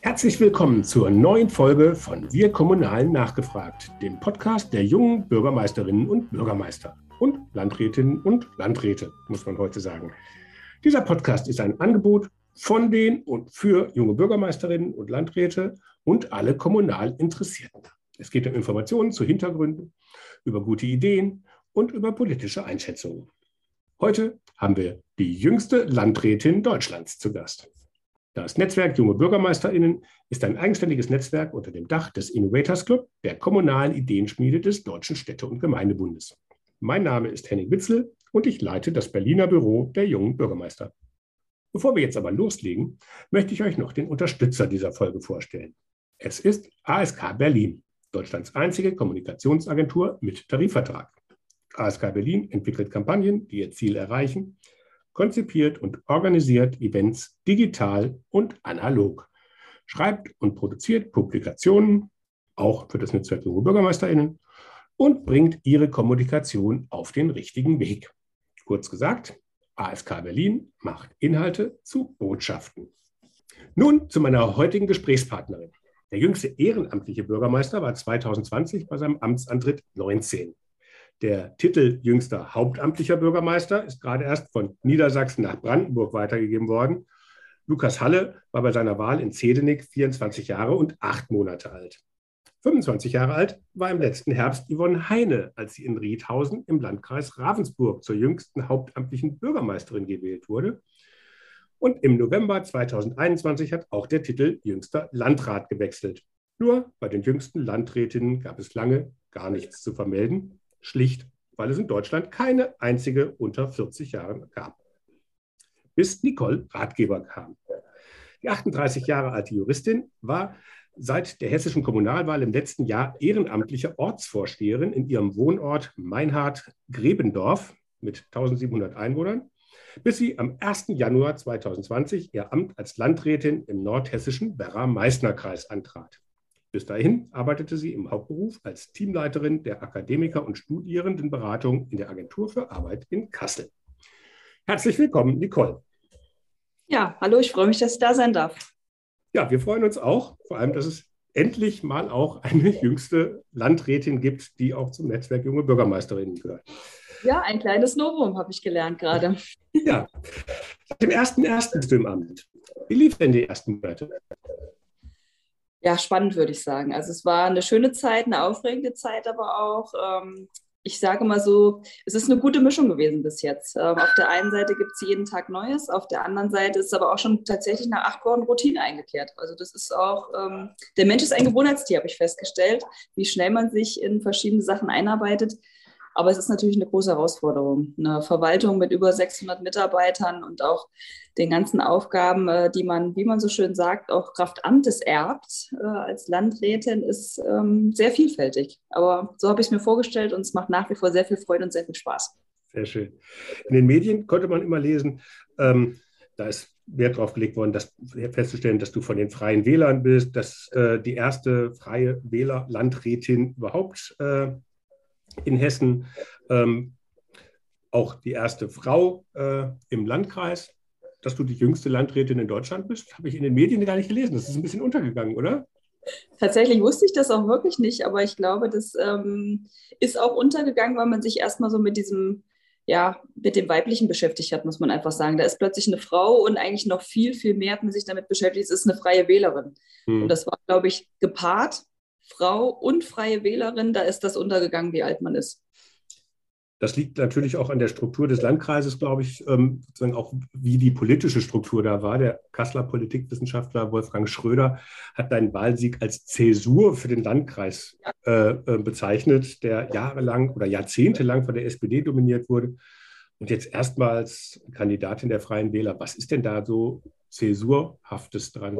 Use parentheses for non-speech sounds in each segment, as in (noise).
Herzlich willkommen zur neuen Folge von Wir Kommunalen nachgefragt, dem Podcast der jungen Bürgermeisterinnen und Bürgermeister und Landrätinnen und Landräte, muss man heute sagen. Dieser Podcast ist ein Angebot von den und für junge Bürgermeisterinnen und Landräte und alle kommunal Interessierten. Es geht um Informationen zu Hintergründen, über gute Ideen und über politische Einschätzungen. Heute haben wir die jüngste Landrätin Deutschlands zu Gast. Das Netzwerk Junge BürgermeisterInnen ist ein eigenständiges Netzwerk unter dem Dach des Innovators Club, der kommunalen Ideenschmiede des Deutschen Städte- und Gemeindebundes. Mein Name ist Henning Witzel und ich leite das Berliner Büro der jungen Bürgermeister. Bevor wir jetzt aber loslegen, möchte ich euch noch den Unterstützer dieser Folge vorstellen. Es ist ASK Berlin, Deutschlands einzige Kommunikationsagentur mit Tarifvertrag. ASK Berlin entwickelt Kampagnen, die ihr Ziel erreichen konzipiert und organisiert Events digital und analog, schreibt und produziert Publikationen, auch für das Netzwerk Junge BürgermeisterInnen, und bringt ihre Kommunikation auf den richtigen Weg. Kurz gesagt, ASK Berlin macht Inhalte zu Botschaften. Nun zu meiner heutigen Gesprächspartnerin. Der jüngste ehrenamtliche Bürgermeister war 2020 bei seinem Amtsantritt 19. Der Titel jüngster hauptamtlicher Bürgermeister ist gerade erst von Niedersachsen nach Brandenburg weitergegeben worden. Lukas Halle war bei seiner Wahl in Zedenick 24 Jahre und acht Monate alt. 25 Jahre alt war im letzten Herbst Yvonne Heine, als sie in Riedhausen im Landkreis Ravensburg zur jüngsten hauptamtlichen Bürgermeisterin gewählt wurde. Und im November 2021 hat auch der Titel jüngster Landrat gewechselt. Nur bei den jüngsten Landrätinnen gab es lange gar nichts zu vermelden. Schlicht, weil es in Deutschland keine einzige unter 40 Jahren gab. Bis Nicole Ratgeber kam. Die 38 Jahre alte Juristin war seit der hessischen Kommunalwahl im letzten Jahr ehrenamtliche Ortsvorsteherin in ihrem Wohnort Meinhard-Grebendorf mit 1700 Einwohnern, bis sie am 1. Januar 2020 ihr Amt als Landrätin im nordhessischen Werra-Meißner-Kreis antrat. Bis dahin arbeitete sie im Hauptberuf als Teamleiterin der Akademiker- und Studierendenberatung in der Agentur für Arbeit in Kassel. Herzlich willkommen, Nicole. Ja, hallo, ich freue mich, dass ich da sein darf. Ja, wir freuen uns auch, vor allem, dass es endlich mal auch eine jüngste Landrätin gibt, die auch zum Netzwerk junge Bürgermeisterinnen gehört. Ja, ein kleines Novum habe ich gelernt gerade. Ja, seit dem ersten ersten bist du im Amt. Wie lief denn die ersten Monate? Ja, spannend, würde ich sagen. Also es war eine schöne Zeit, eine aufregende Zeit, aber auch, ähm, ich sage mal so, es ist eine gute Mischung gewesen bis jetzt. Ähm, auf der einen Seite gibt es jeden Tag Neues, auf der anderen Seite ist aber auch schon tatsächlich nach acht Wochen Routine eingekehrt. Also das ist auch, ähm, der Mensch ist ein Gewohnheitstier, habe ich festgestellt, wie schnell man sich in verschiedene Sachen einarbeitet. Aber es ist natürlich eine große Herausforderung. Eine Verwaltung mit über 600 Mitarbeitern und auch den ganzen Aufgaben, äh, die man, wie man so schön sagt, auch Kraft Amtes erbt äh, als Landrätin, ist ähm, sehr vielfältig. Aber so habe ich es mir vorgestellt und es macht nach wie vor sehr viel Freude und sehr viel Spaß. Sehr schön. In den Medien konnte man immer lesen, ähm, da ist Wert darauf gelegt worden, dass, festzustellen, dass du von den Freien Wählern bist, dass äh, die erste freie Wähler-Landrätin überhaupt äh, in Hessen, ähm, auch die erste Frau äh, im Landkreis. Dass du die jüngste Landrätin in Deutschland bist, habe ich in den Medien gar nicht gelesen. Das ist ein bisschen untergegangen, oder? Tatsächlich wusste ich das auch wirklich nicht, aber ich glaube, das ähm, ist auch untergegangen, weil man sich erstmal so mit diesem, ja, mit dem Weiblichen beschäftigt hat, muss man einfach sagen. Da ist plötzlich eine Frau und eigentlich noch viel, viel mehr hat man sich damit beschäftigt. Es ist eine freie Wählerin. Hm. Und das war, glaube ich, gepaart Frau und freie Wählerin, da ist das untergegangen, wie alt man ist. Das liegt natürlich auch an der Struktur des Landkreises, glaube ich, ähm, sozusagen auch wie die politische Struktur da war. Der Kasseler Politikwissenschaftler Wolfgang Schröder hat deinen Wahlsieg als Zäsur für den Landkreis äh, äh, bezeichnet, der jahrelang oder jahrzehntelang von der SPD dominiert wurde und jetzt erstmals Kandidatin der Freien Wähler. Was ist denn da so Zäsurhaftes dran?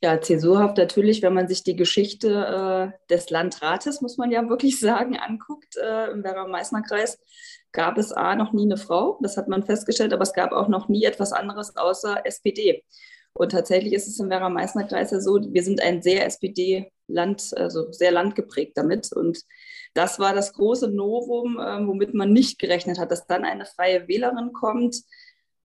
Ja, zäsurhaft natürlich, wenn man sich die Geschichte äh, des Landrates, muss man ja wirklich (laughs) sagen, anguckt, äh, im Werra-Meißner-Kreis, gab es A, noch nie eine Frau, das hat man festgestellt, aber es gab auch noch nie etwas anderes außer SPD. Und tatsächlich ist es im Werra-Meißner-Kreis ja so, wir sind ein sehr SPD-Land, also sehr landgeprägt damit. Und das war das große Novum, äh, womit man nicht gerechnet hat, dass dann eine freie Wählerin kommt,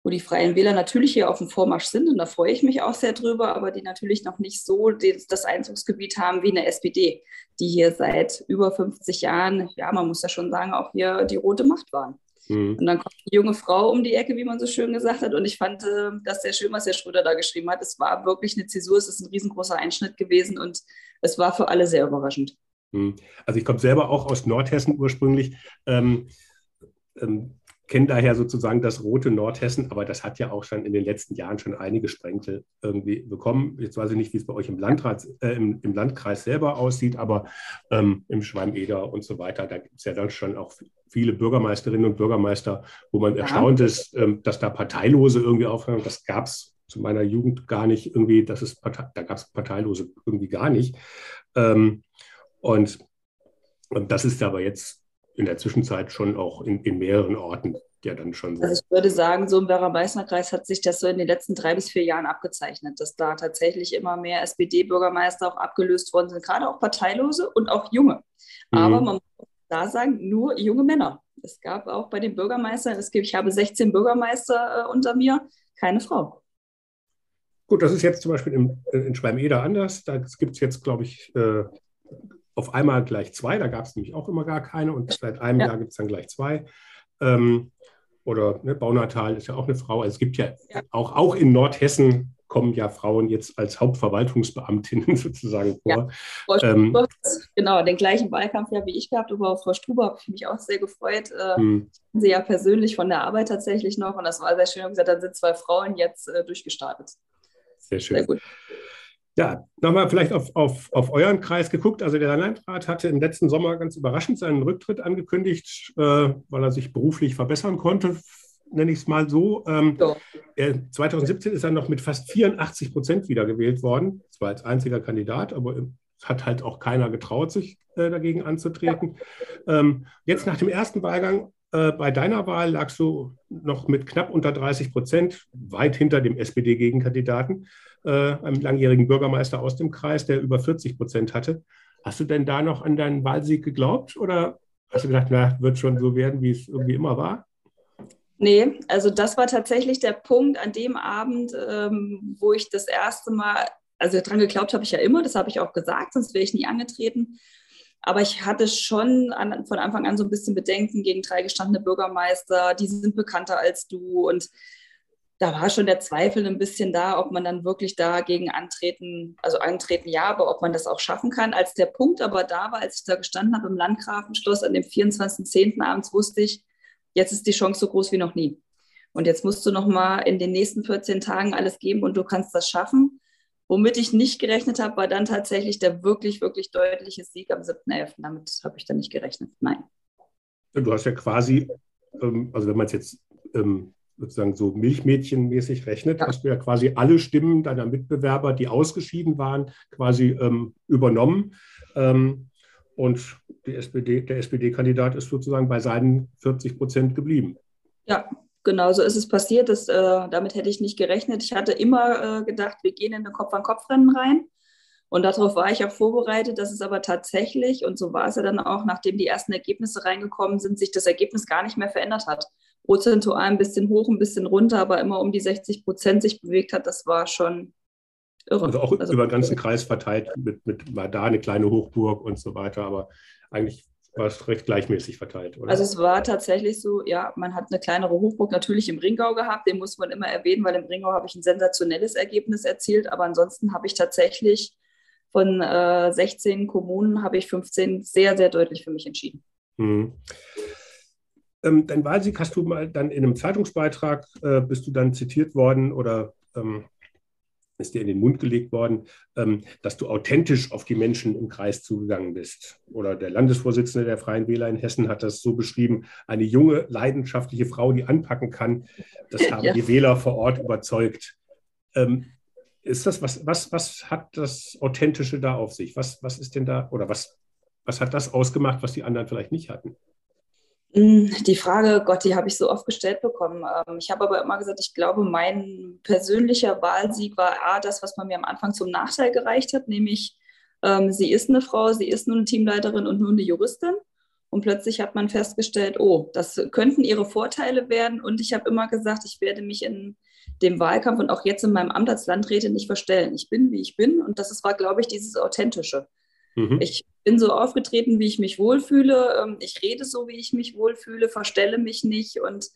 wo die Freien Wähler natürlich hier auf dem Vormarsch sind und da freue ich mich auch sehr drüber, aber die natürlich noch nicht so das Einzugsgebiet haben wie eine SPD, die hier seit über 50 Jahren, ja, man muss ja schon sagen, auch hier die rote Macht waren. Mhm. Und dann kommt die junge Frau um die Ecke, wie man so schön gesagt hat. Und ich fand äh, das sehr schön, was Herr Schröder da geschrieben hat. Es war wirklich eine Zäsur, es ist ein riesengroßer Einschnitt gewesen und es war für alle sehr überraschend. Mhm. Also ich komme selber auch aus Nordhessen ursprünglich. Ähm, ähm, kenne daher sozusagen das rote Nordhessen, aber das hat ja auch schon in den letzten Jahren schon einige Sprenkel irgendwie bekommen. Jetzt weiß ich nicht, wie es bei euch im, Landrat, äh, im, im, Landkreis selber aussieht, aber ähm, im Schwalm-Eder und so weiter, da gibt es ja dann schon auch viele Bürgermeisterinnen und Bürgermeister, wo man ja. erstaunt ist, ähm, dass da Parteilose irgendwie aufhören. Das gab es zu meiner Jugend gar nicht irgendwie, das ist Partei, da gab es Parteilose irgendwie gar nicht. Ähm, und, und das ist aber jetzt in der Zwischenzeit schon auch in, in mehreren Orten ja dann schon so. Also ich würde sagen, so im Werra-Meißner-Kreis hat sich das so in den letzten drei bis vier Jahren abgezeichnet, dass da tatsächlich immer mehr SPD-Bürgermeister auch abgelöst worden sind, gerade auch Parteilose und auch junge. Mhm. Aber man muss da sagen, nur junge Männer. Es gab auch bei den Bürgermeistern, es gibt, ich habe 16 Bürgermeister äh, unter mir, keine Frau. Gut, das ist jetzt zum Beispiel in, in Schwalm-Eder anders. Da gibt es jetzt, glaube ich, äh, auf einmal gleich zwei. Da gab es nämlich auch immer gar keine und seit einem ja. Jahr gibt es dann gleich zwei. Ähm, oder ne, Baunatal ist ja auch eine Frau. Also es gibt ja, ja, Auch, auch in Nordhessen kommen ja Frauen jetzt als Hauptverwaltungsbeamtinnen (laughs) sozusagen vor. Ja. Frau ähm, genau, den gleichen Wahlkampf ja wie ich gehabt, aber Frau Struber habe ich mich auch sehr gefreut. Äh, hm. Sie ja persönlich von der Arbeit tatsächlich noch und das war sehr schön. Und gesagt, dann sind zwei Frauen jetzt äh, durchgestartet. Sehr schön. Sehr gut. Ja, nochmal vielleicht auf, auf, auf euren Kreis geguckt. Also der Landrat hatte im letzten Sommer ganz überraschend seinen Rücktritt angekündigt, äh, weil er sich beruflich verbessern konnte, nenne ich es mal so. Ähm, so. Er, 2017 ist er noch mit fast 84 Prozent wiedergewählt worden. Zwar als einziger Kandidat, aber es hat halt auch keiner getraut, sich äh, dagegen anzutreten. Ja. Ähm, jetzt nach dem ersten Wahlgang äh, bei deiner Wahl lagst du noch mit knapp unter 30 Prozent, weit hinter dem SPD-Gegenkandidaten einem langjährigen Bürgermeister aus dem Kreis, der über 40 Prozent hatte. Hast du denn da noch an deinen Wahlsieg geglaubt oder hast du gedacht, na, wird schon so werden, wie es irgendwie immer war? Nee, also das war tatsächlich der Punkt an dem Abend, ähm, wo ich das erste Mal, also daran geglaubt habe ich ja immer, das habe ich auch gesagt, sonst wäre ich nie angetreten. Aber ich hatte schon an, von Anfang an so ein bisschen Bedenken gegen drei gestandene Bürgermeister, die sind bekannter als du und da war schon der Zweifel ein bisschen da, ob man dann wirklich dagegen antreten, also antreten ja, aber ob man das auch schaffen kann. Als der Punkt aber da war, als ich da gestanden habe im Landgrafenschloss an dem 24.10. abends, wusste ich, jetzt ist die Chance so groß wie noch nie. Und jetzt musst du noch mal in den nächsten 14 Tagen alles geben und du kannst das schaffen. Womit ich nicht gerechnet habe, war dann tatsächlich der wirklich, wirklich deutliche Sieg am 7.11. Damit habe ich dann nicht gerechnet. Nein. Du hast ja quasi, ähm, also wenn man es jetzt ähm, sozusagen so Milchmädchenmäßig rechnet, ja. hast du ja quasi alle Stimmen deiner Mitbewerber, die ausgeschieden waren, quasi ähm, übernommen. Ähm, und SPD, der SPD-Kandidat ist sozusagen bei seinen 40 Prozent geblieben. Ja, genau so ist es passiert. Das, äh, damit hätte ich nicht gerechnet. Ich hatte immer äh, gedacht, wir gehen in eine Kopf-an-Kopf-Rennen rein. Und darauf war ich auch vorbereitet, dass es aber tatsächlich, und so war es ja dann auch, nachdem die ersten Ergebnisse reingekommen sind, sich das Ergebnis gar nicht mehr verändert hat prozentual ein bisschen hoch, ein bisschen runter, aber immer um die 60 Prozent sich bewegt hat, das war schon irre. Also auch also, über den ganzen Kreis verteilt, mit, mit war da eine kleine Hochburg und so weiter, aber eigentlich war es recht gleichmäßig verteilt, oder? Also es war tatsächlich so, ja, man hat eine kleinere Hochburg natürlich im Ringau gehabt, den muss man immer erwähnen, weil im Ringau habe ich ein sensationelles Ergebnis erzielt, aber ansonsten habe ich tatsächlich von äh, 16 Kommunen habe ich 15 sehr, sehr deutlich für mich entschieden. Mhm. Ähm, dein Wahlsieg hast du mal dann in einem Zeitungsbeitrag, äh, bist du dann zitiert worden oder ähm, ist dir in den Mund gelegt worden, ähm, dass du authentisch auf die Menschen im Kreis zugegangen bist. Oder der Landesvorsitzende der Freien Wähler in Hessen hat das so beschrieben, eine junge, leidenschaftliche Frau, die anpacken kann, das haben (laughs) ja. die Wähler vor Ort überzeugt. Ähm, ist das, was, was, was hat das Authentische da auf sich? Was, was ist denn da, oder was, was hat das ausgemacht, was die anderen vielleicht nicht hatten? Hm, die Frage, Gott, die habe ich so oft gestellt bekommen. Ähm, ich habe aber immer gesagt, ich glaube, mein persönlicher Wahlsieg war A, das, was man mir am Anfang zum Nachteil gereicht hat, nämlich ähm, sie ist eine Frau, sie ist nur eine Teamleiterin und nur eine Juristin. Und plötzlich hat man festgestellt, oh, das könnten ihre Vorteile werden. Und ich habe immer gesagt, ich werde mich in dem Wahlkampf und auch jetzt in meinem Amt als Landrätin nicht verstellen. Ich bin, wie ich bin. Und das war, glaube ich, dieses Authentische. Mhm. Ich bin so aufgetreten, wie ich mich wohlfühle. Ähm, ich rede so, wie ich mich wohlfühle, verstelle mich nicht und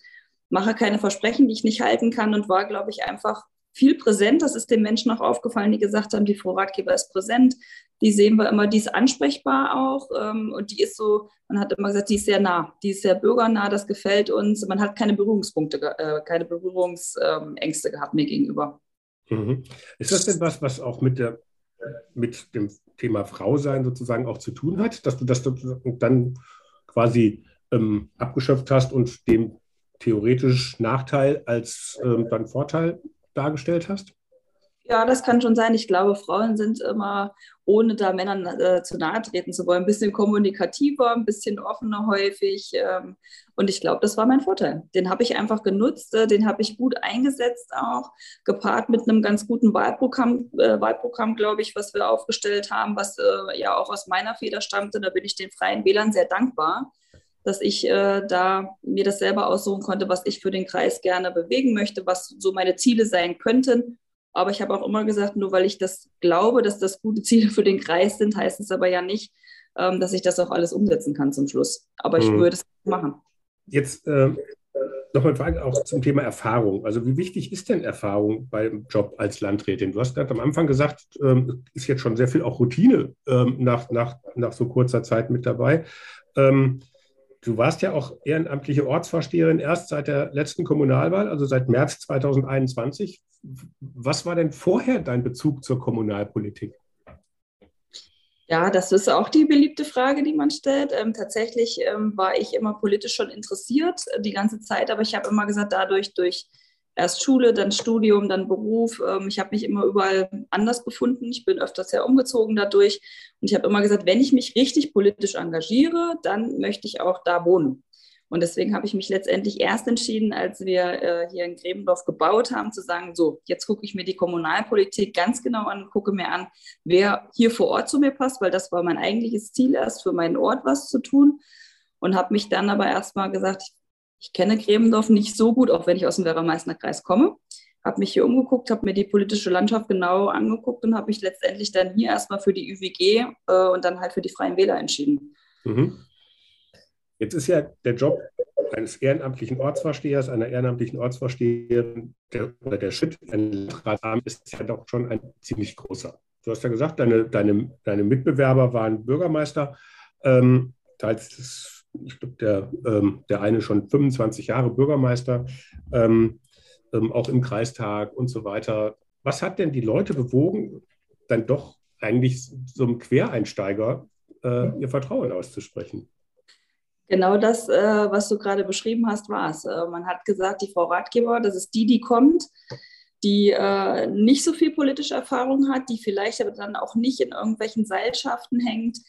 mache keine Versprechen, die ich nicht halten kann und war, glaube ich, einfach viel präsent. Das ist den Menschen auch aufgefallen, die gesagt haben, die Frau Ratgeber ist präsent. Die sehen wir immer, die ist ansprechbar auch. Ähm, und die ist so, man hat immer gesagt, die ist sehr nah. Die ist sehr bürgernah, das gefällt uns. Man hat keine Berührungspunkte, äh, keine Berührungsängste gehabt mir gegenüber. Mhm. Ist das denn was, was auch mit, der, mit dem Thema Frau sein sozusagen auch zu tun hat, dass du das dann quasi ähm, abgeschöpft hast und dem theoretisch Nachteil als ähm, dann Vorteil dargestellt hast? Ja, das kann schon sein. Ich glaube, Frauen sind immer, ohne da Männern äh, zu nahe treten zu wollen, ein bisschen kommunikativer, ein bisschen offener häufig. Ähm, und ich glaube, das war mein Vorteil. Den habe ich einfach genutzt, äh, den habe ich gut eingesetzt auch, gepaart mit einem ganz guten Wahlprogramm, äh, Wahlprogramm glaube ich, was wir aufgestellt haben, was äh, ja auch aus meiner Feder stammte. Da bin ich den Freien Wählern sehr dankbar dass ich äh, da mir das selber aussuchen konnte, was ich für den Kreis gerne bewegen möchte, was so meine Ziele sein könnten. Aber ich habe auch immer gesagt, nur weil ich das glaube, dass das gute Ziele für den Kreis sind, heißt es aber ja nicht, ähm, dass ich das auch alles umsetzen kann zum Schluss. Aber ich mhm. würde es machen. Jetzt äh, nochmal eine Frage auch zum Thema Erfahrung. Also wie wichtig ist denn Erfahrung beim Job als Landrätin? Du hast gerade am Anfang gesagt, ähm, ist jetzt schon sehr viel auch Routine ähm, nach, nach, nach so kurzer Zeit mit dabei. Ähm, Du warst ja auch ehrenamtliche Ortsvorsteherin erst seit der letzten Kommunalwahl, also seit März 2021. Was war denn vorher dein Bezug zur Kommunalpolitik? Ja, das ist auch die beliebte Frage, die man stellt. Ähm, tatsächlich ähm, war ich immer politisch schon interessiert äh, die ganze Zeit, aber ich habe immer gesagt, dadurch durch erst Schule, dann Studium, dann Beruf. Ähm, ich habe mich immer überall anders befunden. Ich bin öfters ja umgezogen dadurch. Und ich habe immer gesagt, wenn ich mich richtig politisch engagiere, dann möchte ich auch da wohnen. Und deswegen habe ich mich letztendlich erst entschieden, als wir äh, hier in Grebendorf gebaut haben, zu sagen, so, jetzt gucke ich mir die Kommunalpolitik ganz genau an, gucke mir an, wer hier vor Ort zu mir passt, weil das war mein eigentliches Ziel erst, für meinen Ort was zu tun. Und habe mich dann aber erstmal gesagt, ich kenne Grebendorf nicht so gut, auch wenn ich aus dem Werra-Meißner Kreis komme. Habe mich hier umgeguckt, habe mir die politische Landschaft genau angeguckt und habe mich letztendlich dann hier erstmal für die ÜWG äh, und dann halt für die Freien Wähler entschieden. Mhm. Jetzt ist ja der Job eines ehrenamtlichen Ortsvorstehers, einer ehrenamtlichen Ortsvorsteherin der, oder der Schritt ein Landratsamt ist ja doch schon ein ziemlich großer. Du hast ja gesagt, deine, deine, deine Mitbewerber waren Bürgermeister. Ähm, teils ich glaube, der, ähm, der eine schon 25 Jahre Bürgermeister, ähm, ähm, auch im Kreistag und so weiter. Was hat denn die Leute bewogen, dann doch eigentlich so einem Quereinsteiger äh, ihr Vertrauen auszusprechen? Genau das, äh, was du gerade beschrieben hast, war es. Äh, man hat gesagt, die Frau Ratgeber, das ist die, die kommt, die äh, nicht so viel politische Erfahrung hat, die vielleicht aber dann auch nicht in irgendwelchen Seilschaften hängt,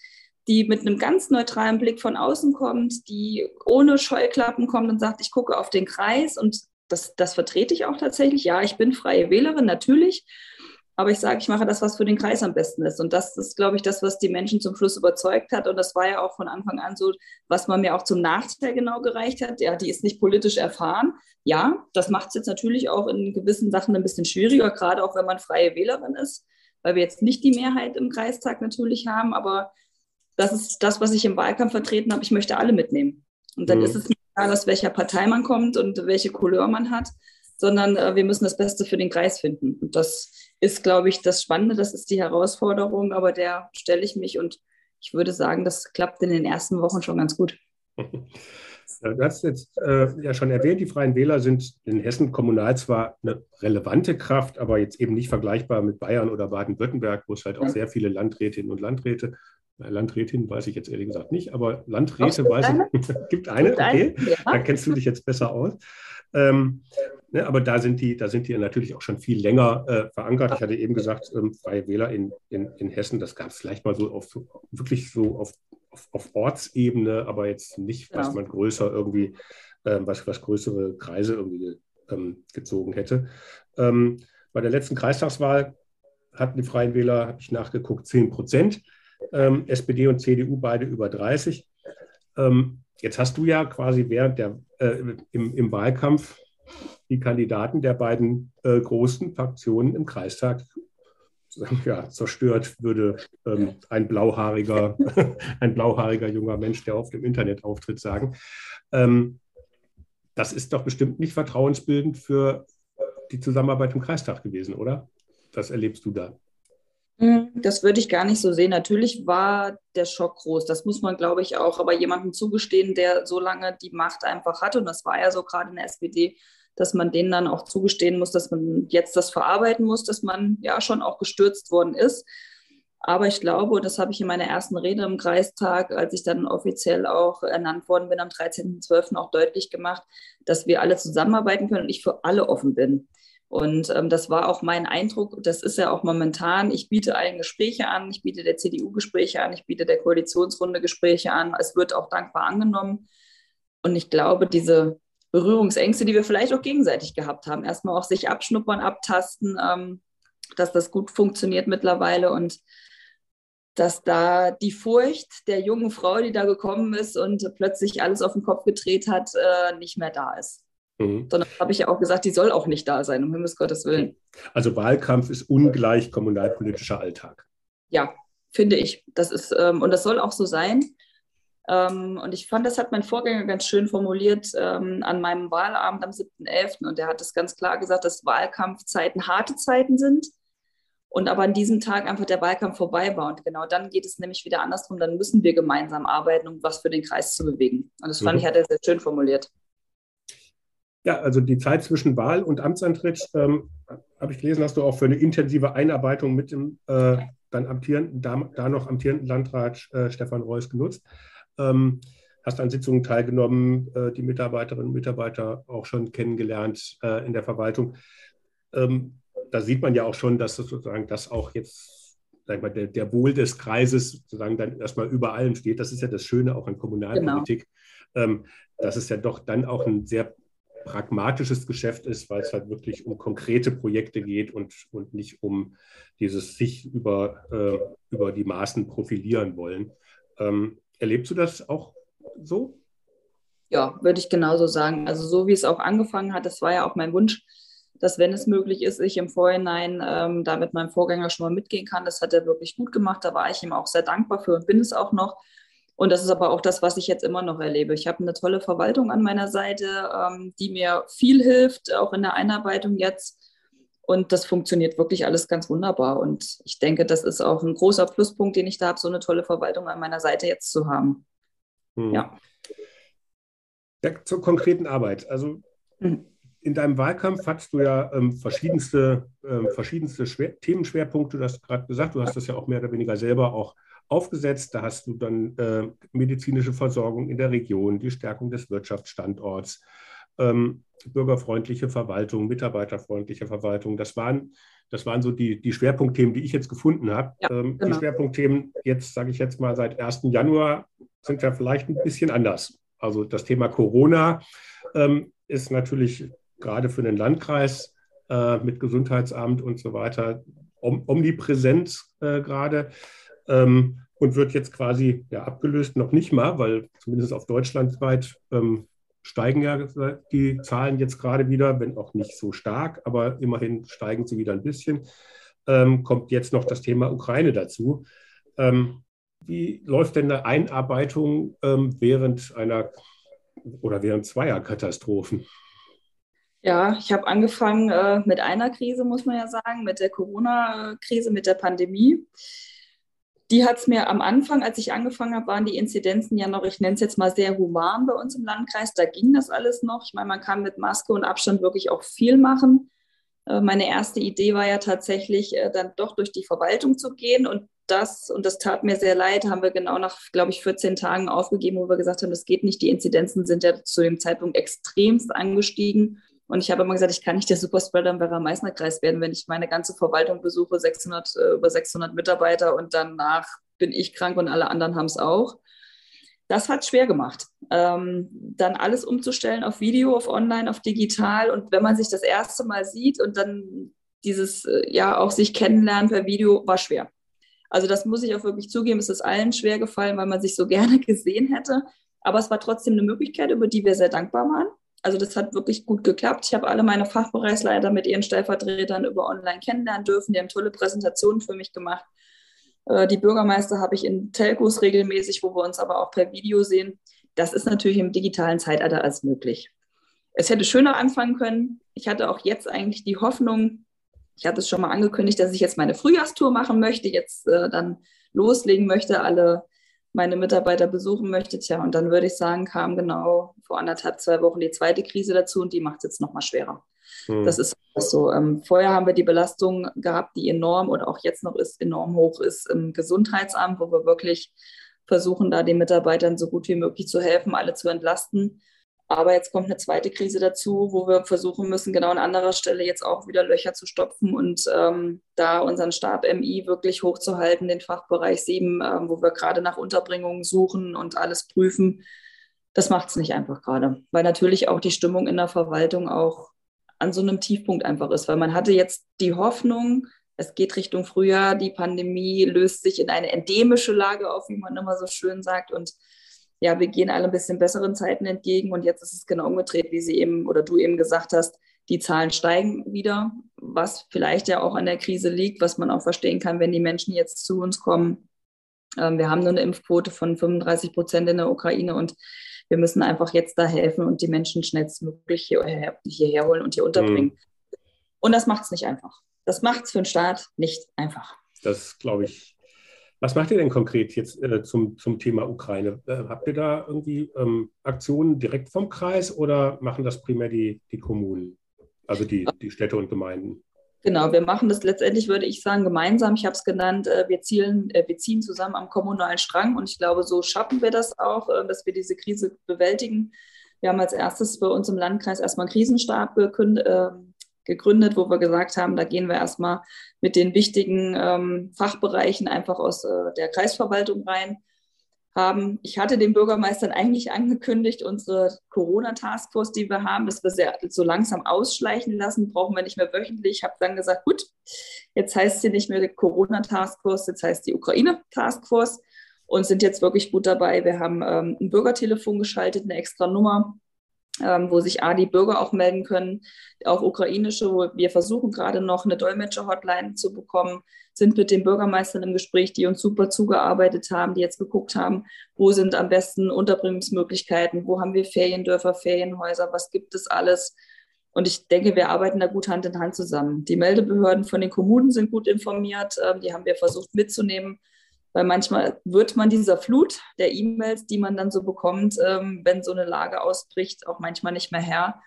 die mit einem ganz neutralen Blick von außen kommt, die ohne Scheuklappen kommt und sagt, ich gucke auf den Kreis und das, das vertrete ich auch tatsächlich. Ja, ich bin freie Wählerin, natürlich. Aber ich sage, ich mache das, was für den Kreis am besten ist. Und das ist, glaube ich, das, was die Menschen zum Schluss überzeugt hat. Und das war ja auch von Anfang an so, was man mir auch zum Nachteil genau gereicht hat. Ja, die ist nicht politisch erfahren. Ja, das macht es jetzt natürlich auch in gewissen Sachen ein bisschen schwieriger, gerade auch wenn man freie Wählerin ist, weil wir jetzt nicht die Mehrheit im Kreistag natürlich haben. Aber das ist das, was ich im Wahlkampf vertreten habe. Ich möchte alle mitnehmen. Und dann mhm. ist es nicht egal, aus welcher Partei man kommt und welche Couleur man hat, sondern äh, wir müssen das Beste für den Kreis finden. Und das ist, glaube ich, das Spannende, das ist die Herausforderung, aber der stelle ich mich und ich würde sagen, das klappt in den ersten Wochen schon ganz gut. (laughs) Du hast jetzt äh, ja schon erwähnt, die Freien Wähler sind in Hessen kommunal zwar eine relevante Kraft, aber jetzt eben nicht vergleichbar mit Bayern oder Baden-Württemberg, wo es halt auch ja. sehr viele Landrätinnen und Landräte Landrätin weiß ich jetzt ehrlich gesagt nicht, aber Landräte weiß eine? ich. (laughs) gibt eine, okay. Ja. Da kennst du dich jetzt besser aus. Ähm, ne, aber da sind, die, da sind die natürlich auch schon viel länger äh, verankert. Ich hatte eben gesagt, ähm, Freie Wähler in, in, in Hessen, das gab es vielleicht mal so auf wirklich so auf, auf, auf Ortsebene, aber jetzt nicht, was man größer irgendwie, äh, was, was größere Kreise irgendwie ähm, gezogen hätte. Ähm, bei der letzten Kreistagswahl hatten die Freien Wähler, habe ich nachgeguckt, 10 Prozent ähm, SPD und CDU beide über 30. Ähm, jetzt hast du ja quasi während der, äh, im, im Wahlkampf die Kandidaten der beiden äh, großen Fraktionen im Kreistag (laughs) ja, zerstört, würde ähm, ein, blauhaariger, (laughs) ein blauhaariger junger Mensch, der auf dem Internet auftritt, sagen. Ähm, das ist doch bestimmt nicht vertrauensbildend für die Zusammenarbeit im Kreistag gewesen, oder? Was erlebst du da? Hm, das würde ich gar nicht so sehen. Natürlich war der Schock groß. Das muss man, glaube ich, auch aber jemandem zugestehen, der so lange die Macht einfach hatte. Und das war ja so gerade in der SPD, dass man denen dann auch zugestehen muss, dass man jetzt das verarbeiten muss, dass man ja schon auch gestürzt worden ist. Aber ich glaube, und das habe ich in meiner ersten Rede im Kreistag, als ich dann offiziell auch ernannt worden bin am 13.12. auch deutlich gemacht, dass wir alle zusammenarbeiten können und ich für alle offen bin. Und ähm, das war auch mein Eindruck. Das ist ja auch momentan. Ich biete allen Gespräche an. Ich biete der CDU Gespräche an. Ich biete der Koalitionsrunde Gespräche an. Es wird auch dankbar angenommen. Und ich glaube, diese Berührungsängste, die wir vielleicht auch gegenseitig gehabt haben, erstmal auch sich abschnuppern, abtasten, ähm, dass das gut funktioniert mittlerweile und dass da die Furcht der jungen Frau, die da gekommen ist und plötzlich alles auf den Kopf gedreht hat, äh, nicht mehr da ist. Mhm. Sondern habe ich ja auch gesagt, die soll auch nicht da sein, um Himmels Gottes Willen. Also Wahlkampf ist ungleich kommunalpolitischer Alltag. Ja, finde ich. Das ist, ähm, und das soll auch so sein. Ähm, und ich fand, das hat mein Vorgänger ganz schön formuliert ähm, an meinem Wahlabend am 7.11. Und der hat es ganz klar gesagt, dass Wahlkampfzeiten harte Zeiten sind. Und aber an diesem Tag einfach der Wahlkampf vorbei war. Und genau dann geht es nämlich wieder andersrum. Dann müssen wir gemeinsam arbeiten, um was für den Kreis zu bewegen. Und das fand mhm. ich, hat er sehr schön formuliert. Ja, also die Zeit zwischen Wahl und Amtsantritt, ähm, habe ich gelesen, hast du auch für eine intensive Einarbeitung mit dem äh, dann amtierenden, da, da, noch amtierenden Landrat äh, Stefan Reuss genutzt. Ähm, hast an Sitzungen teilgenommen, äh, die Mitarbeiterinnen und Mitarbeiter auch schon kennengelernt äh, in der Verwaltung. Ähm, da sieht man ja auch schon, dass sozusagen das auch jetzt sag mal, der, der Wohl des Kreises sozusagen dann erstmal über allem steht. Das ist ja das Schöne auch an Kommunalpolitik, genau. ähm, dass es ja doch dann auch ein sehr pragmatisches Geschäft ist, weil es halt wirklich um konkrete Projekte geht und, und nicht um dieses sich über, äh, über die Maßen profilieren wollen. Ähm, erlebst du das auch so? Ja, würde ich genauso sagen. Also so wie es auch angefangen hat, das war ja auch mein Wunsch, dass wenn es möglich ist, ich im Vorhinein ähm, da mit meinem Vorgänger schon mal mitgehen kann. Das hat er wirklich gut gemacht. Da war ich ihm auch sehr dankbar für und bin es auch noch. Und das ist aber auch das, was ich jetzt immer noch erlebe. Ich habe eine tolle Verwaltung an meiner Seite, ähm, die mir viel hilft, auch in der Einarbeitung jetzt. Und das funktioniert wirklich alles ganz wunderbar. Und ich denke, das ist auch ein großer Pluspunkt, den ich da habe, so eine tolle Verwaltung an meiner Seite jetzt zu haben. Hm. Ja. ja. Zur konkreten Arbeit. Also hm. in deinem Wahlkampf hattest du ja ähm, verschiedenste, ähm, verschiedenste Schwer Themenschwerpunkte. Du hast gerade gesagt, du hast das ja auch mehr oder weniger selber auch aufgesetzt. Da hast du dann äh, medizinische Versorgung in der Region, die Stärkung des Wirtschaftsstandorts, ähm, bürgerfreundliche Verwaltung, mitarbeiterfreundliche Verwaltung. Das waren, das waren so die, die Schwerpunktthemen, die ich jetzt gefunden habe. Ja, ähm, genau. Die Schwerpunktthemen jetzt, sage ich jetzt mal, seit 1. Januar sind ja vielleicht ein bisschen anders. Also das Thema Corona ähm, ist natürlich gerade für den Landkreis äh, mit Gesundheitsamt und so weiter om omnipräsent äh, gerade ähm, und wird jetzt quasi ja, abgelöst, noch nicht mal, weil zumindest auf deutschlandweit ähm, steigen ja die Zahlen jetzt gerade wieder, wenn auch nicht so stark, aber immerhin steigen sie wieder ein bisschen. Ähm, kommt jetzt noch das Thema Ukraine dazu. Ähm, wie läuft denn eine Einarbeitung ähm, während einer oder während zweier Katastrophen? Ja, ich habe angefangen äh, mit einer Krise, muss man ja sagen, mit der Corona-Krise, mit der Pandemie die hat es mir am Anfang, als ich angefangen habe, waren die Inzidenzen ja noch, ich nenne es jetzt mal sehr human bei uns im Landkreis. Da ging das alles noch. Ich meine, man kann mit Maske und Abstand wirklich auch viel machen. Äh, meine erste Idee war ja tatsächlich, äh, dann doch durch die Verwaltung zu gehen. Und das, und das tat mir sehr leid, haben wir genau nach, glaube ich, 14 Tagen aufgegeben, wo wir gesagt haben, das geht nicht. Die Inzidenzen sind ja zu dem Zeitpunkt extremst angestiegen. Und ich habe immer gesagt, ich kann nicht der Superspreader im Werra-Meißner-Kreis werden, wenn ich meine ganze Verwaltung besuche, 600, äh, über 600 Mitarbeiter und danach bin ich krank und alle anderen haben es auch. Das hat schwer gemacht, ähm, dann alles umzustellen auf Video, auf Online, auf digital. Und wenn man sich das erste Mal sieht und dann dieses, äh, ja, auch sich kennenlernen per Video, war schwer. Also das muss ich auch wirklich zugeben, es ist allen schwer gefallen, weil man sich so (laughs) gerne gesehen hätte. Aber es war trotzdem eine Möglichkeit, über die wir sehr dankbar waren. Also das hat wirklich gut geklappt. Ich habe alle meine Fachbereichsleiter mit ihren Stellvertretern über online kennenlernen dürfen. Die haben tolle Präsentationen für mich gemacht. Äh, die Bürgermeister habe ich in Telcos regelmäßig, wo wir uns aber auch per Video sehen. Das ist natürlich im digitalen Zeitalter als möglich. Es hätte schöner anfangen können. Ich hatte auch jetzt eigentlich die Hoffnung, ich hatte es schon mal angekündigt, dass ich jetzt meine Frühjahrstour machen möchte, jetzt äh, dann loslegen möchte, alle meine Mitarbeiter besuchen möchte. Tja, und dann würde ich sagen, kam genau vor anderthalb, zwei Wochen die zweite Krise dazu und die macht es jetzt nochmal schwerer. Mhm. Das ist so. Ähm, vorher haben wir die Belastung gehabt, die enorm oder auch jetzt noch ist, enorm hoch ist im Gesundheitsamt, wo wir wirklich versuchen, da den Mitarbeitern so gut wie möglich zu helfen, alle zu entlasten. Aber jetzt kommt eine zweite Krise dazu, wo wir versuchen müssen, genau an anderer Stelle jetzt auch wieder Löcher zu stopfen und ähm, da unseren Stab MI wirklich hochzuhalten, den Fachbereich 7, ähm, wo wir gerade nach Unterbringungen suchen und alles prüfen. Das macht es nicht einfach gerade, weil natürlich auch die Stimmung in der Verwaltung auch an so einem Tiefpunkt einfach ist, weil man hatte jetzt die Hoffnung, es geht Richtung Frühjahr, die Pandemie löst sich in eine endemische Lage auf, wie man immer so schön sagt. Und ja, wir gehen alle ein bisschen besseren Zeiten entgegen. Und jetzt ist es genau umgedreht, wie sie eben oder du eben gesagt hast, die Zahlen steigen wieder, was vielleicht ja auch an der Krise liegt, was man auch verstehen kann, wenn die Menschen jetzt zu uns kommen. Ähm, wir haben nur eine Impfquote von 35 Prozent in der Ukraine und wir müssen einfach jetzt da helfen und die Menschen schnellstmöglich hierher, hierher holen und hier unterbringen. Mhm. Und das macht es nicht einfach. Das macht es für den Staat nicht einfach. Das glaube ich. Was macht ihr denn konkret jetzt äh, zum, zum Thema Ukraine? Äh, habt ihr da irgendwie ähm, Aktionen direkt vom Kreis oder machen das primär die, die Kommunen, also die, die Städte und Gemeinden? Genau, wir machen das letztendlich, würde ich sagen, gemeinsam. Ich habe es genannt, äh, wir, zielen, äh, wir ziehen zusammen am kommunalen Strang und ich glaube, so schaffen wir das auch, äh, dass wir diese Krise bewältigen. Wir haben als erstes bei uns im Landkreis erstmal einen Krisenstab gegründet, wo wir gesagt haben, da gehen wir erstmal mit den wichtigen ähm, Fachbereichen einfach aus der Kreisverwaltung rein haben. Ich hatte den Bürgermeistern eigentlich angekündigt, unsere Corona-Taskforce, die wir haben, dass wir sie so langsam ausschleichen lassen, brauchen wir nicht mehr wöchentlich. Ich habe dann gesagt, gut, jetzt heißt sie nicht mehr Corona-Taskforce, jetzt heißt die Ukraine-Taskforce und sind jetzt wirklich gut dabei. Wir haben ähm, ein Bürgertelefon geschaltet, eine extra Nummer, ähm, wo sich A, die Bürger auch melden können, auch ukrainische, wo wir versuchen gerade noch eine Dolmetscher-Hotline zu bekommen, sind mit den Bürgermeistern im Gespräch, die uns super zugearbeitet haben, die jetzt geguckt haben, wo sind am besten Unterbringungsmöglichkeiten, wo haben wir Feriendörfer, Ferienhäuser, was gibt es alles. Und ich denke, wir arbeiten da gut Hand in Hand zusammen. Die Meldebehörden von den Kommunen sind gut informiert, ähm, die haben wir versucht mitzunehmen weil manchmal wird man dieser Flut der E-Mails, die man dann so bekommt, ähm, wenn so eine Lage ausbricht, auch manchmal nicht mehr Herr.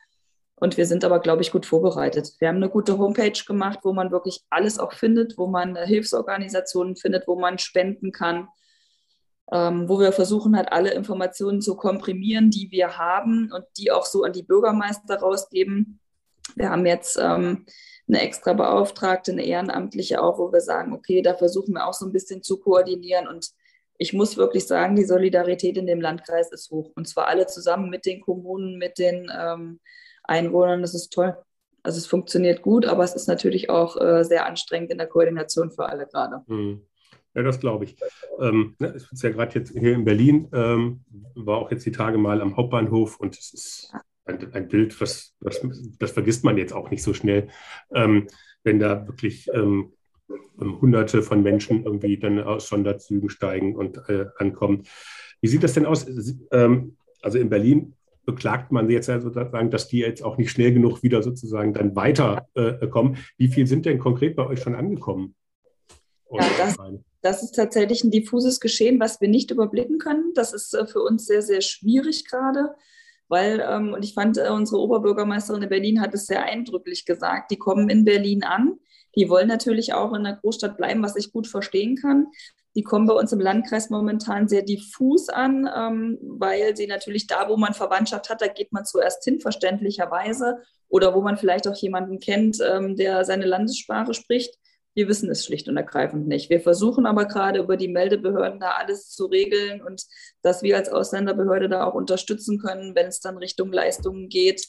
Und wir sind aber, glaube ich, gut vorbereitet. Wir haben eine gute Homepage gemacht, wo man wirklich alles auch findet, wo man Hilfsorganisationen findet, wo man spenden kann, ähm, wo wir versuchen halt alle Informationen zu komprimieren, die wir haben und die auch so an die Bürgermeister rausgeben. Wir haben jetzt ähm, eine extra Beauftragte, eine Ehrenamtliche auch, wo wir sagen, okay, da versuchen wir auch so ein bisschen zu koordinieren. Und ich muss wirklich sagen, die Solidarität in dem Landkreis ist hoch. Und zwar alle zusammen mit den Kommunen, mit den ähm, Einwohnern. Das ist toll. Also es funktioniert gut, aber es ist natürlich auch äh, sehr anstrengend in der Koordination für alle gerade. Mhm. Ja, das glaube ich. Ähm, ne, ich bin ja gerade jetzt hier in Berlin, ähm, war auch jetzt die Tage mal am Hauptbahnhof und es ist ein, ein Bild, was, was, das vergisst man jetzt auch nicht so schnell, ähm, wenn da wirklich ähm, ähm, Hunderte von Menschen irgendwie dann aus Sonderzügen steigen und äh, ankommen. Wie sieht das denn aus? Ähm, also in Berlin beklagt man jetzt ja sozusagen, dass die jetzt auch nicht schnell genug wieder sozusagen dann weiterkommen. Äh, Wie viel sind denn konkret bei euch schon angekommen? Ja, das, das, ist tatsächlich ein diffuses Geschehen, was wir nicht überblicken können. Das ist äh, für uns sehr, sehr schwierig gerade weil, ähm, und ich fand, äh, unsere Oberbürgermeisterin in Berlin hat es sehr eindrücklich gesagt, die kommen in Berlin an, die wollen natürlich auch in der Großstadt bleiben, was ich gut verstehen kann. Die kommen bei uns im Landkreis momentan sehr diffus an, ähm, weil sie natürlich da, wo man Verwandtschaft hat, da geht man zuerst hin, verständlicherweise, oder wo man vielleicht auch jemanden kennt, ähm, der seine Landessprache spricht. Wir wissen es schlicht und ergreifend nicht. Wir versuchen aber gerade über die Meldebehörden da alles zu regeln und dass wir als Ausländerbehörde da auch unterstützen können, wenn es dann Richtung Leistungen geht.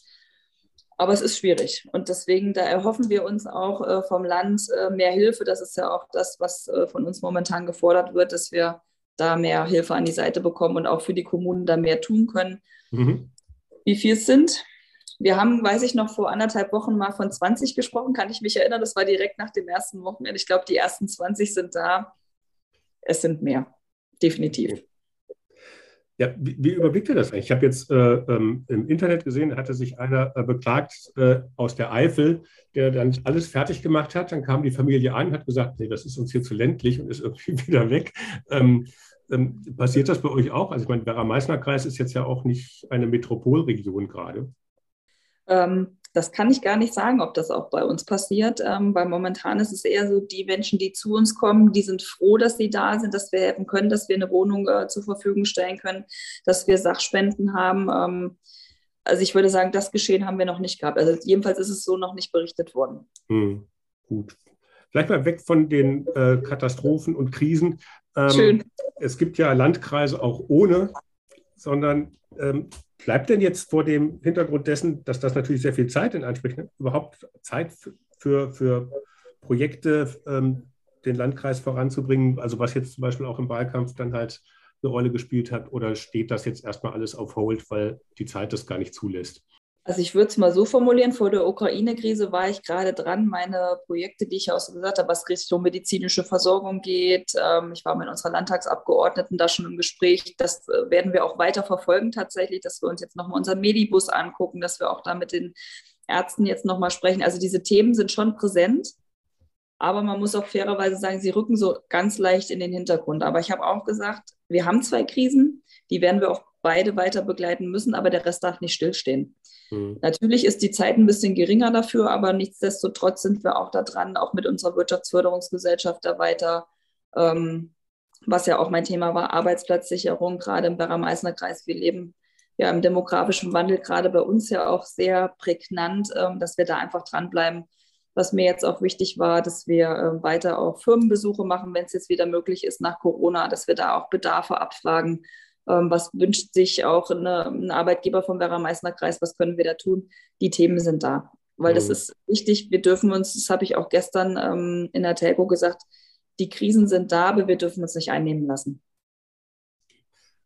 Aber es ist schwierig und deswegen, da erhoffen wir uns auch äh, vom Land äh, mehr Hilfe. Das ist ja auch das, was äh, von uns momentan gefordert wird, dass wir da mehr Hilfe an die Seite bekommen und auch für die Kommunen da mehr tun können. Mhm. Wie viel es sind? Wir haben, weiß ich noch, vor anderthalb Wochen mal von 20 gesprochen, kann ich mich erinnern. Das war direkt nach dem ersten Wochenende. Ich glaube, die ersten 20 sind da. Es sind mehr, definitiv. Ja, wie, wie überblickt ihr das eigentlich? Ich habe jetzt äh, ähm, im Internet gesehen, hatte sich einer äh, beklagt äh, aus der Eifel, der dann alles fertig gemacht hat. Dann kam die Familie an und hat gesagt, nee, das ist uns hier zu ländlich und ist irgendwie (laughs) wieder weg. Ähm, ähm, passiert das bei euch auch? Also ich meine, Werra-Meißner-Kreis ist jetzt ja auch nicht eine Metropolregion gerade. Ähm, das kann ich gar nicht sagen, ob das auch bei uns passiert, ähm, weil momentan ist es eher so, die Menschen, die zu uns kommen, die sind froh, dass sie da sind, dass wir helfen können, dass wir eine Wohnung äh, zur Verfügung stellen können, dass wir Sachspenden haben. Ähm, also ich würde sagen, das Geschehen haben wir noch nicht gehabt. Also jedenfalls ist es so noch nicht berichtet worden. Hm, gut. Vielleicht mal weg von den äh, Katastrophen und Krisen. Ähm, Schön. Es gibt ja Landkreise auch ohne, sondern ähm, Bleibt denn jetzt vor dem Hintergrund dessen, dass das natürlich sehr viel Zeit in Anspruch nimmt, überhaupt Zeit für, für Projekte, ähm, den Landkreis voranzubringen? Also was jetzt zum Beispiel auch im Wahlkampf dann halt eine Rolle gespielt hat, oder steht das jetzt erstmal alles auf Hold, weil die Zeit das gar nicht zulässt? Also ich würde es mal so formulieren, vor der Ukraine-Krise war ich gerade dran, meine Projekte, die ich auch so gesagt habe, was Richtung medizinische Versorgung geht. Ähm, ich war mit unserer Landtagsabgeordneten da schon im Gespräch. Das äh, werden wir auch weiter verfolgen tatsächlich, dass wir uns jetzt nochmal unseren Medibus angucken, dass wir auch da mit den Ärzten jetzt nochmal sprechen. Also diese Themen sind schon präsent, aber man muss auch fairerweise sagen, sie rücken so ganz leicht in den Hintergrund. Aber ich habe auch gesagt, wir haben zwei Krisen, die werden wir auch beide weiter begleiten müssen, aber der Rest darf nicht stillstehen. Mhm. Natürlich ist die Zeit ein bisschen geringer dafür, aber nichtsdestotrotz sind wir auch da dran, auch mit unserer Wirtschaftsförderungsgesellschaft da weiter, ähm, was ja auch mein Thema war, Arbeitsplatzsicherung, gerade im Werra-Meißner-Kreis. Wir leben ja im demografischen Wandel, gerade bei uns ja auch sehr prägnant, ähm, dass wir da einfach dranbleiben. Was mir jetzt auch wichtig war, dass wir äh, weiter auch Firmenbesuche machen, wenn es jetzt wieder möglich ist nach Corona, dass wir da auch Bedarfe abfragen, was wünscht sich auch eine, ein Arbeitgeber vom Werra-Meißner-Kreis? Was können wir da tun? Die Themen sind da. Weil mhm. das ist wichtig. Wir dürfen uns, das habe ich auch gestern ähm, in der Telco gesagt, die Krisen sind da, aber wir dürfen uns nicht einnehmen lassen.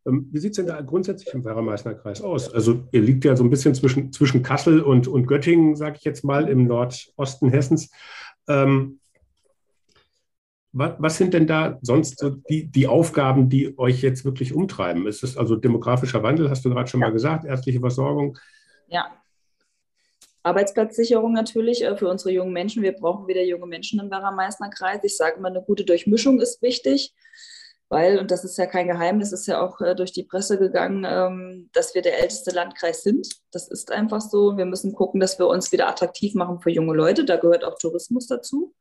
Ähm, wie sieht es denn da grundsätzlich im Werra-Meißner-Kreis aus? Also ihr liegt ja so ein bisschen zwischen, zwischen Kassel und, und Göttingen, sage ich jetzt mal, im Nordosten Hessens. Ähm, was, was, sind denn da sonst so die, die Aufgaben, die euch jetzt wirklich umtreiben? Ist es also demografischer Wandel, hast du gerade schon ja. mal gesagt, ärztliche Versorgung? Ja. Arbeitsplatzsicherung natürlich äh, für unsere jungen Menschen. Wir brauchen wieder junge Menschen im Werra-Meißner-Kreis. Ich sage immer, eine gute Durchmischung ist wichtig, weil, und das ist ja kein Geheimnis, ist ja auch äh, durch die Presse gegangen, ähm, dass wir der älteste Landkreis sind. Das ist einfach so. Wir müssen gucken, dass wir uns wieder attraktiv machen für junge Leute. Da gehört auch Tourismus dazu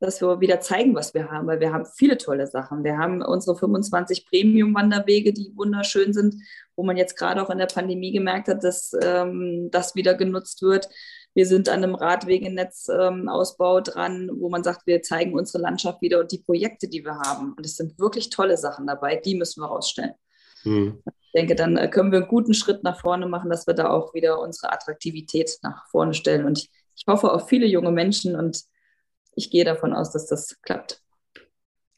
dass wir wieder zeigen, was wir haben, weil wir haben viele tolle Sachen. Wir haben unsere 25 Premium-Wanderwege, die wunderschön sind, wo man jetzt gerade auch in der Pandemie gemerkt hat, dass ähm, das wieder genutzt wird. Wir sind an einem Radwegenetzausbau ähm, dran, wo man sagt, wir zeigen unsere Landschaft wieder und die Projekte, die wir haben. Und es sind wirklich tolle Sachen dabei, die müssen wir rausstellen. Hm. Ich denke, dann äh, können wir einen guten Schritt nach vorne machen, dass wir da auch wieder unsere Attraktivität nach vorne stellen. Und ich, ich hoffe auf viele junge Menschen und ich gehe davon aus, dass das klappt.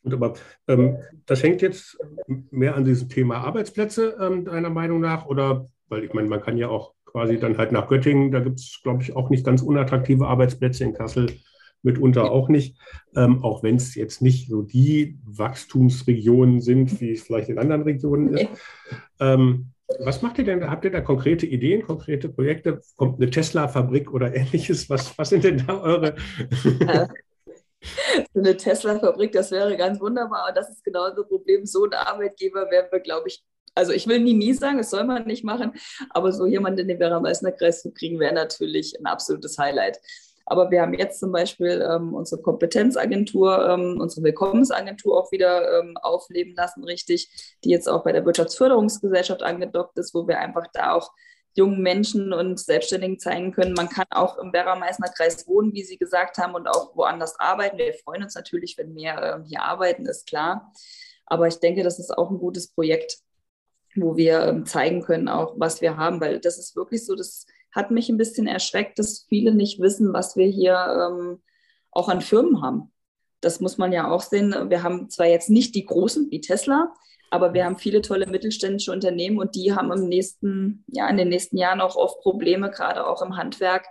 Gut, aber ähm, das hängt jetzt mehr an diesem Thema Arbeitsplätze, ähm, deiner Meinung nach? Oder, weil ich meine, man kann ja auch quasi dann halt nach Göttingen, da gibt es, glaube ich, auch nicht ganz unattraktive Arbeitsplätze, in Kassel mitunter auch nicht, ähm, auch wenn es jetzt nicht so die Wachstumsregionen sind, wie es vielleicht in anderen Regionen ist. Ähm, was macht ihr denn? Habt ihr da konkrete Ideen, konkrete Projekte? Kommt eine Tesla-Fabrik oder (laughs) ähnliches? Was, was sind denn da eure? (laughs) so eine Tesla-Fabrik, das wäre ganz wunderbar. Und das ist genau das Problem. So ein Arbeitgeber werden wir, glaube ich, also ich will nie, nie sagen, das soll man nicht machen, aber so jemanden in den Werra-Meißner-Kreis zu kriegen, wäre natürlich ein absolutes Highlight. Aber wir haben jetzt zum Beispiel ähm, unsere Kompetenzagentur, ähm, unsere Willkommensagentur auch wieder ähm, aufleben lassen, richtig, die jetzt auch bei der Wirtschaftsförderungsgesellschaft angedockt ist, wo wir einfach da auch jungen Menschen und Selbstständigen zeigen können, man kann auch im Werra-Meißner-Kreis wohnen, wie Sie gesagt haben, und auch woanders arbeiten. Wir freuen uns natürlich, wenn mehr ähm, hier arbeiten, ist klar. Aber ich denke, das ist auch ein gutes Projekt, wo wir ähm, zeigen können, auch was wir haben, weil das ist wirklich so, das hat mich ein bisschen erschreckt, dass viele nicht wissen, was wir hier ähm, auch an Firmen haben. Das muss man ja auch sehen. Wir haben zwar jetzt nicht die großen wie Tesla, Aber wir haben viele tolle mittelständische Unternehmen und die haben im nächsten, ja, in den nächsten Jahren auch oft Probleme, gerade auch im Handwerk,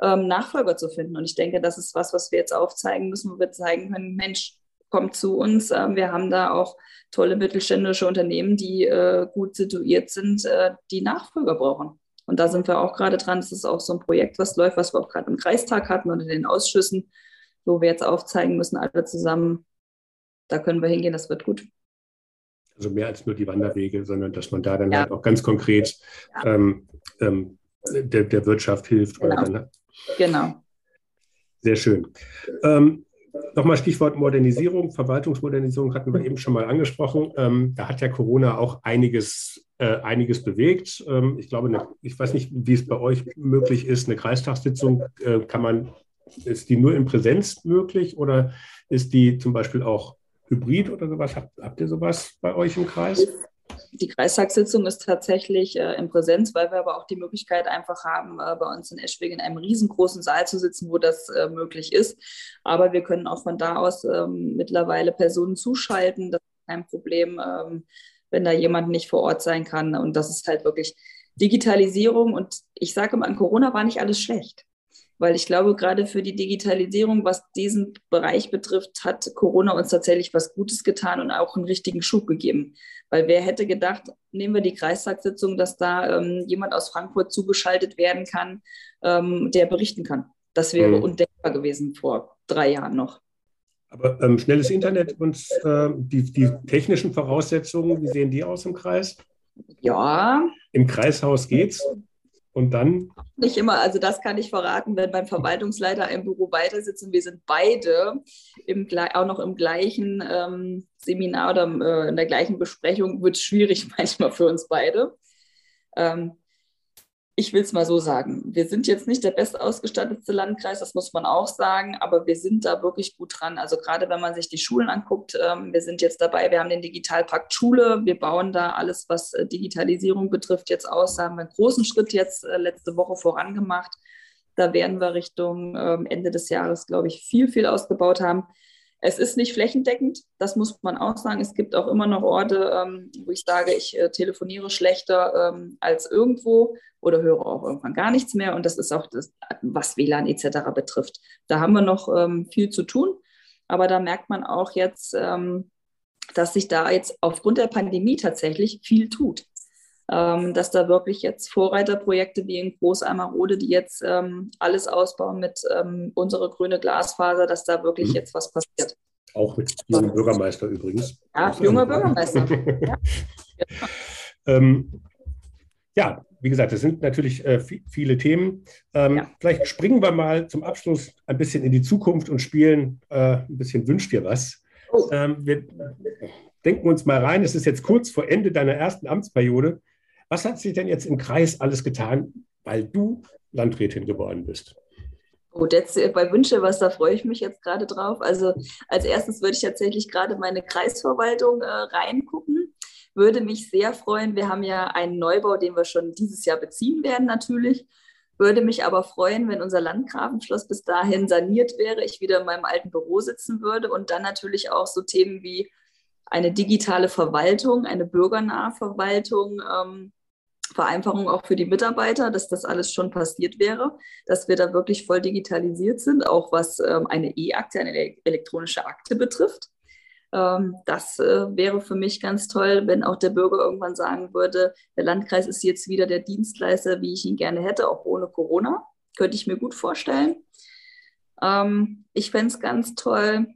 ähm, Nachfolger zu finden. Und ich denke, das ist was, was wir jetzt aufzeigen müssen, wo wir zeigen können, Mensch, kommt zu uns. Ähm, wir haben da auch tolle mittelständische Unternehmen, die äh, gut situiert sind, äh, die Nachfolger brauchen. Und da sind wir auch gerade dran. Das ist auch so ein Projekt, was läuft, was wir auch gerade im Kreistag hatten und in den Ausschüssen, wo wir jetzt aufzeigen müssen, alle zusammen. Da können wir hingehen, das wird gut. Also mehr als nur die Wanderwege, sondern dass man da dann ja. halt auch ganz konkret ja. ähm, ähm, der, der, Wirtschaft hilft. Genau. Dann, genau. Sehr schön. Ähm, Nochmal Stichwort Modernisierung, Verwaltungsmodernisierung hatten wir eben schon mal angesprochen. Ähm, da hat ja Corona auch einiges, äh, einiges bewegt. Ähm, ich glaube, eine, ich weiß nicht, wie es bei euch möglich ist. Eine Kreistagssitzung äh, kann man, ist die nur in Präsenz möglich oder ist die zum Beispiel auch hybrid oder sowas? Habt, habt ihr sowas bei euch im Kreis? Die Kreistagssitzung ist tatsächlich äh, in Präsenz, weil wir aber auch die Möglichkeit einfach haben, äh, bei uns in Eschwege in einem riesengroßen Saal zu sitzen, wo das äh, möglich ist. Aber wir können auch von da aus ähm, mittlerweile Personen zuschalten. Das ist kein Problem, ähm, wenn da jemand nicht vor Ort sein kann. Und das ist halt wirklich Digitalisierung. Und ich sage mal, an Corona war nicht alles schlecht weil ich glaube, gerade für die Digitalisierung, was diesen Bereich betrifft, hat Corona uns tatsächlich was Gutes getan und auch einen richtigen Schub gegeben. Weil wer hätte gedacht, nehmen wir die Kreistagssitzung, dass da ähm, jemand aus Frankfurt zugeschaltet werden kann, ähm, der berichten kann. Das wäre mhm. undenkbar gewesen vor drei Jahren noch. Aber ähm, schnelles Internet und äh, die, die technischen Voraussetzungen, wie sehen die aus im Kreis? Ja. Im Kreishaus geht's? Und dann? Nicht immer, also das kann ich verraten, wenn beim Verwaltungsleiter im Büro weiter sitzen. Wir sind beide im, auch noch im gleichen ähm, Seminar oder äh, in der gleichen Besprechung, wird es schwierig (laughs) manchmal für uns beide. Ähm, ich will es mal so sagen, wir sind jetzt nicht der bestausgestattete Landkreis, das muss man auch sagen, aber wir sind da wirklich gut dran. Also gerade wenn man sich die Schulen anguckt, ähm, wir sind jetzt dabei, wir haben den Digitalpakt Schule, wir bauen da alles, was äh, Digitalisierung betrifft, jetzt aus, da haben wir einen großen Schritt jetzt äh, letzte Woche vorangemacht. Da werden wir Richtung ähm, Ende des Jahres, glaube ich, viel, viel ausgebaut haben. Es ist nicht flächendeckend, das muss man auch sagen. Es gibt auch immer noch Orte, ähm, wo ich sage, ich äh, telefoniere schlechter ähm, als irgendwo oder höre auch irgendwann gar nichts mehr. Und das ist auch das, was WLAN etc. betrifft. Da haben wir noch ähm, viel zu tun. Aber da merkt man auch jetzt, dass sich da jetzt aufgrund der Pandemie tatsächlich viel tut. Ähm, dass da wirklich jetzt Vorreiterprojekte wie in Großeimerode, die jetzt ähm, alles ausbauen mit ähm, unserer grüne Glasfaser, dass da wirklich mhm. jetzt was passiert. Auch mit jungen Bürgermeister übrigens. Ja, junger Bürgermeister. (laughs) ja. Ähm, ja, wie gesagt, das sind natürlich äh, viele Themen. Ähm, ja. Vielleicht springen wir mal zum Abschluss ein bisschen in die Zukunft und spielen äh, ein bisschen Wünsch dir was. Oh. Ähm, wir denken uns mal rein, es ist jetzt kurz vor Ende deiner ersten Amtsperiode. Was hat sich denn jetzt im Kreis alles getan, weil du Landrätin geworden bist? Gut, jetzt bei Wünsche was, da freue ich mich jetzt gerade drauf. Also als erstes würde ich tatsächlich gerade meine Kreisverwaltung äh, reingucken. Würde mich sehr freuen. Wir haben ja einen Neubau, den wir schon dieses Jahr beziehen werden natürlich. Würde mich aber freuen, wenn unser Landgrafenschloss bis dahin saniert wäre, ich wieder in meinem alten Büro sitzen würde und dann natürlich auch so Themen wie eine digitale Verwaltung, eine bürgernahe Verwaltung, ähm, Vereinfachung auch für die Mitarbeiter, dass das alles schon passiert wäre, dass wir da wirklich voll digitalisiert sind, auch was ähm, eine E-Akte, eine elektronische Akte betrifft. Ähm, das äh, wäre für mich ganz toll, wenn auch der Bürger irgendwann sagen würde, der Landkreis ist jetzt wieder der Dienstleister, wie ich ihn gerne hätte, auch ohne Corona. Könnte ich mir gut vorstellen. Ähm, ich fände es ganz toll,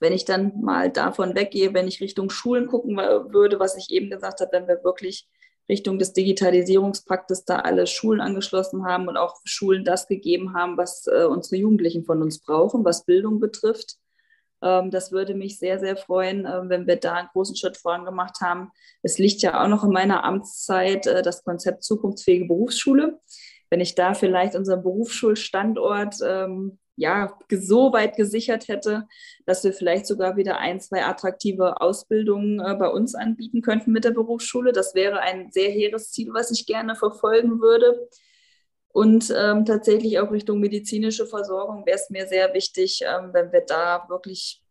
wenn ich dann mal davon weggehe, wenn ich Richtung Schulen gucken würde, was ich eben gesagt habe, wenn wir wirklich Richtung des Digitalisierungspaktes da alle Schulen angeschlossen haben und auch Schulen das gegeben haben, was äh, unsere Jugendlichen von uns brauchen, was Bildung betrifft. Ähm, das würde mich sehr, sehr freuen, äh, wenn wir da einen großen Schritt voran gemacht haben. Es liegt ja auch noch in meiner Amtszeit äh, das Konzept zukunftsfähige Berufsschule. Wenn ich da vielleicht unseren Berufsschulstandort ähm, ja, so weit gesichert hätte, dass wir vielleicht sogar wieder ein, zwei attraktive Ausbildungen äh, bei uns anbieten könnten mit der Berufsschule. Das wäre ein sehr hehres Ziel, was ich gerne verfolgen würde. Und ähm, tatsächlich auch Richtung medizinische Versorgung wäre es mir sehr wichtig, ähm, wenn wir da wirklich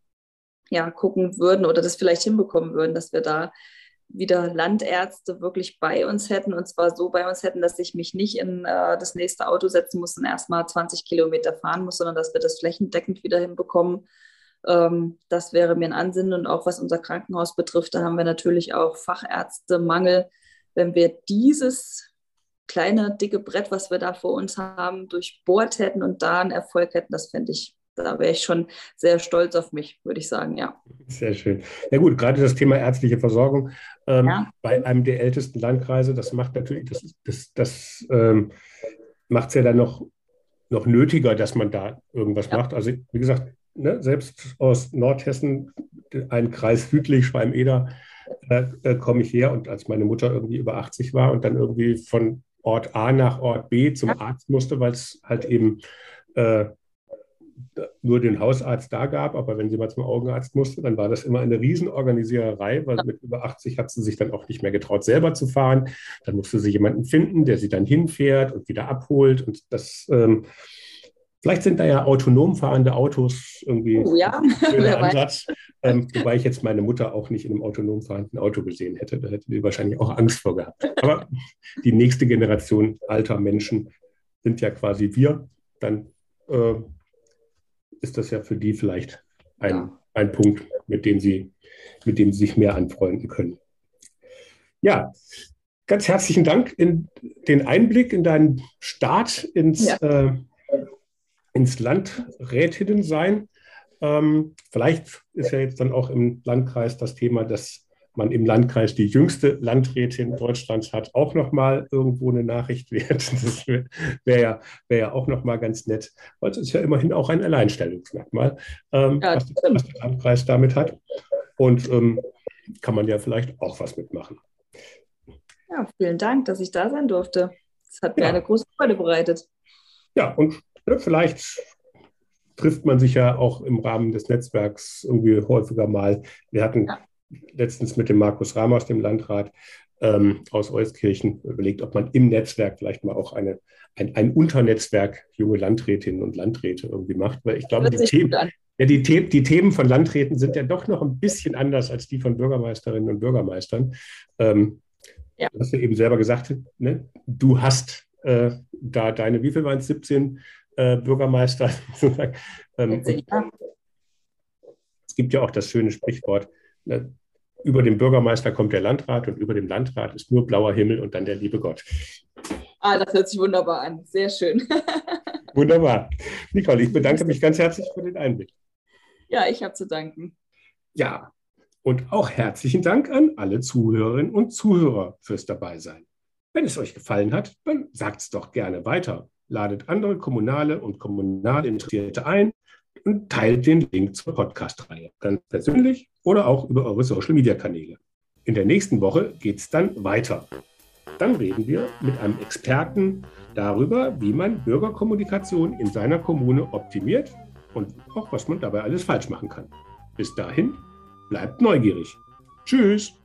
ja, gucken würden oder das vielleicht hinbekommen würden, dass wir da wieder Landärzte wirklich bei uns hätten und zwar so bei uns hätten, dass ich mich nicht in äh, das nächste Auto setzen muss und erstmal 20 Kilometer fahren muss, sondern dass wir das flächendeckend wieder hinbekommen. Ähm, das wäre mir ein Ansinnen und auch was unser Krankenhaus betrifft, da haben wir natürlich auch Fachärztemangel. Wenn wir dieses kleine, dicke Brett, was wir da vor uns haben, durchbohrt hätten und da einen Erfolg hätten, das fände ich da wäre ich schon sehr stolz auf mich, würde ich sagen, ja. Sehr schön. Ja gut, gerade das Thema ärztliche Versorgung ähm, ja. bei einem der ältesten Landkreise, das macht natürlich, das, das, das ähm, macht es ja dann noch, noch nötiger, dass man da irgendwas ja. macht. Also wie gesagt, ne, selbst aus Nordhessen, ein Kreis südlich, Schwalm-Eder, äh, komme ich her und als meine Mutter irgendwie über 80 war und dann irgendwie von Ort A nach Ort B zum. Arzt musste, weil es halt eben äh, nur den Hausarzt da gab, aber wenn sie mal zum Augenarzt musste, dann war das immer eine Riesenorganisiererei, weil mit über 80 hat sie sich dann auch nicht mehr getraut, selber zu fahren. Dann musste sie jemanden finden, der sie dann hinfährt und wieder abholt. Und das, ähm, vielleicht sind da ja autonom fahrende Autos irgendwie oh, ja. ein (laughs) Ansatz. Ähm, wobei ich jetzt meine Mutter auch nicht in einem autonom fahrenden Auto gesehen hätte. Da hätte sie wahrscheinlich auch Angst vor gehabt. Aber die nächste Generation alter Menschen sind ja quasi wir. Dann äh, ist das ja für die vielleicht ein, ja. ein Punkt, mit dem, sie, mit dem sie sich mehr anfreunden können. Ja, ganz herzlichen Dank in den Einblick in deinen Start ins, ja. äh, ins Landrätinnen-Sein. Ähm, vielleicht ist ja jetzt dann auch im Landkreis das Thema, dass man im Landkreis die jüngste Landrätin Deutschlands hat, auch nochmal irgendwo eine Nachricht wert. (laughs) Das wäre wär ja, wär ja auch nochmal ganz nett, weil es ist ja immerhin auch ein Alleinstellungsmerkmal, ähm, ja, was, was, der Landkreis damit hat. Und ähm, kann man ja vielleicht auch was mitmachen. Ja, vielen Dank, dass ich da sein durfte. Das hat mir ja. eine große Freude bereitet. Ja, und ne, vielleicht trifft man sich ja auch im Rahmen des Netzwerks irgendwie häufiger mal. Wir hatten ja letztens mit dem Markus Ramos, dem Landrat ähm, aus Euskirchen, überlegt, ob man im Netzwerk vielleicht mal auch eine, ein, ein Unternetzwerk junge Landrätinnen und Landräte irgendwie macht. Weil ich glaube, die Themen, ja, die, The die Themen von Landräten sind ja doch noch ein bisschen anders als die von Bürgermeisterinnen und Bürgermeistern. Ähm, ja. Du hast ja eben selber gesagt, ne? du hast äh, da deine, wie viel waren es, 17 äh, Bürgermeister? (laughs) ähm, es gibt ja auch das schöne Sprichwort, ne? Über dem Bürgermeister kommt der Landrat und über dem Landrat ist nur blauer Himmel und dann der liebe Gott. Ah, das hört sich wunderbar an. Sehr schön. (laughs) wunderbar. Nicole, ich bedanke mich ganz herzlich für den Einblick. Ja, ich habe zu danken. Ja, und auch herzlichen Dank an alle Zuhörerinnen und Zuhörer fürs Dabeisein. Wenn es euch gefallen hat, dann sagt es doch gerne weiter. Ladet andere kommunale und kommunal Interessierte ein und teilt den Link zur Podcast-Reihe, ganz persönlich oder auch über eure Social-Media-Kanäle. In der nächsten Woche geht es dann weiter. Dann reden wir mit einem Experten darüber, wie man Bürgerkommunikation in seiner Kommune optimiert und auch was man dabei alles falsch machen kann. Bis dahin, bleibt neugierig. Tschüss!